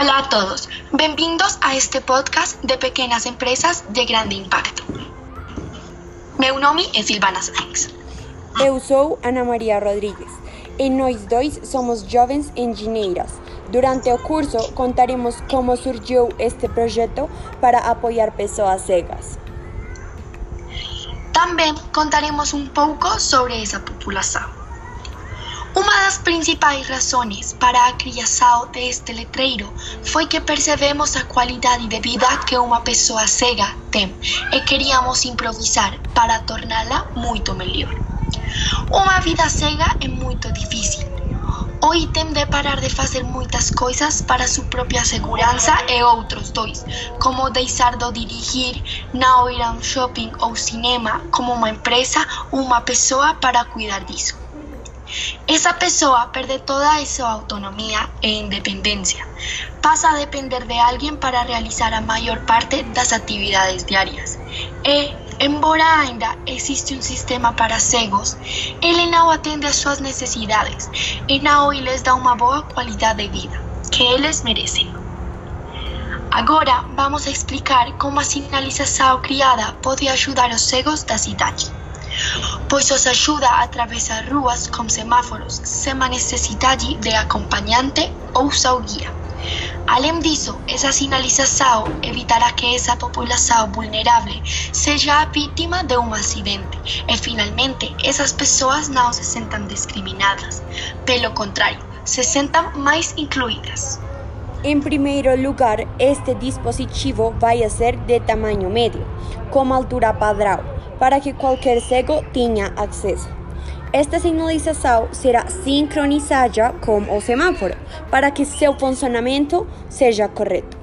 Olá a todos, bem-vindos a este podcast de pequenas empresas de grande impacto. Meu nome é Silvana Sanks. Eu sou Ana Maria Rodrigues e nós dois somos jovens engenheiras. Durante o curso contaremos como surgiu este projeto para apoiar pessoas cegas. Também contaremos um pouco sobre essa população. Uma das principais razões para a criação deste letreiro foi que percebemos a qualidade de vida que uma pessoa cega tem e queríamos improvisar para torná-la muito melhor. Uma vida cega é muito difícil. Hoje tem de parar de fazer muitas coisas para sua própria segurança e outros dois, como deixar de dirigir, não ir a um shopping ou cinema, como uma empresa uma pessoa para cuidar disso. Esa pessoa perde toda a súa autonomía e independencia. Pasa a depender de alguén para realizar a maior parte das actividades diarias. E, embora aínda existe un sistema para cegos, ele non atende as súas necesidades e non lles dá unha boa cualidade de vida, que eles merecen. Agora vamos a explicar como a sinalización criada pode ajudar os cegos da cidade pois os ajuda a atravessar ruas com semáforos sem a necessidade de acompanhante ou seu guia. Além disso, essa sinalização evitará que essa população vulnerável seja a vítima de um acidente e, finalmente, essas pessoas não se sentam discriminadas. Pelo contrário, se sentam mais incluídas. Em primeiro lugar, este dispositivo vai ser de tamanho médio, com altura padrão para que qualquer cego tenha acesso. Esta sinalização será sincronizada com o semáforo para que seu funcionamento seja correto.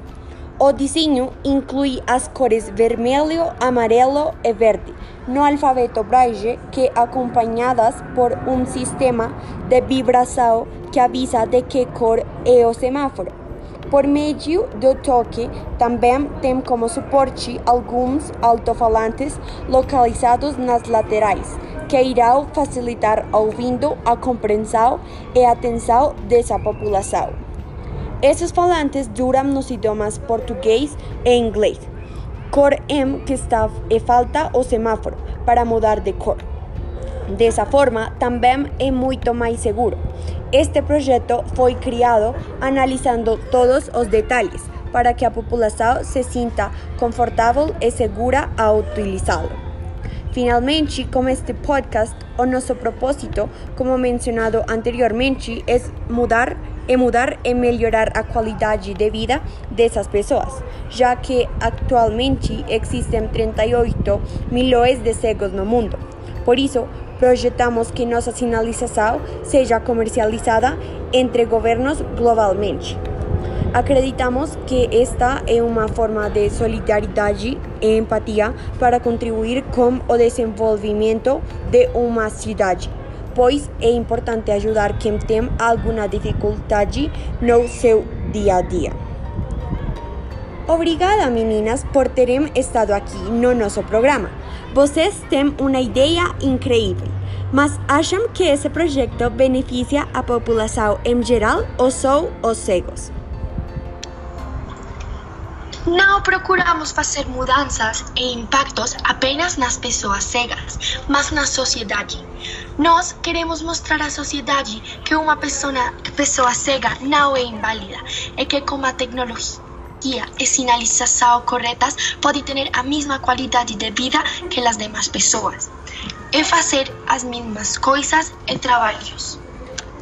O desenho inclui as cores vermelho, amarelo e verde no alfabeto braille que acompanhadas por um sistema de vibração que avisa de que cor é o semáforo. Por meio do toque, também tem como suporte alguns alto-falantes localizados nas laterais, que irão facilitar ouvindo a compreensão e atenção dessa população. Esses falantes duram nos idiomas português e inglês. Cor M que está e falta o semáforo para mudar de cor. Dessa forma, também é muito mais seguro. Este proyecto fue criado analizando todos los detalles para que la población se sienta confortable y segura a utilizarlo. Finalmente, con este podcast, nuestro propósito, como mencionado anteriormente, es mudar y mudar y mejorar la calidad de vida de esas personas, ya que actualmente existen 38 millones de cegos el mundo. Por eso, projetamos que nossa sinalização seja comercializada entre governos globalmente. Acreditamos que esta é uma forma de solidariedade e empatia para contribuir com o desenvolvimento de uma cidade, pois é importante ajudar quem tem alguma dificuldade no seu dia a dia. Obrigada, meninas, por terem estado aqui no nosso programa. Vocês têm uma ideia incrível, mas acham que esse projeto beneficia a população em geral ou só os cegos? Não procuramos fazer mudanças e impactos apenas nas pessoas cegas, mas na sociedade. Nós queremos mostrar à sociedade que uma pessoa, pessoa cega não é inválida e que com a tecnologia e sinalização corretas pode ter a mesma qualidade de vida que as demais pessoas e fazer as mesmas coisas e trabalhos.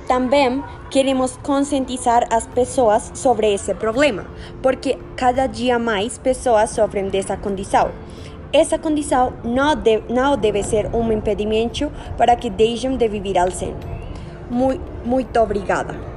Também queremos conscientizar as pessoas sobre esse problema, porque cada dia mais pessoas sofrem dessa condição. Essa condição não deve, não deve ser um impedimento para que deixem de viver ao 100. Muito, muito obrigada.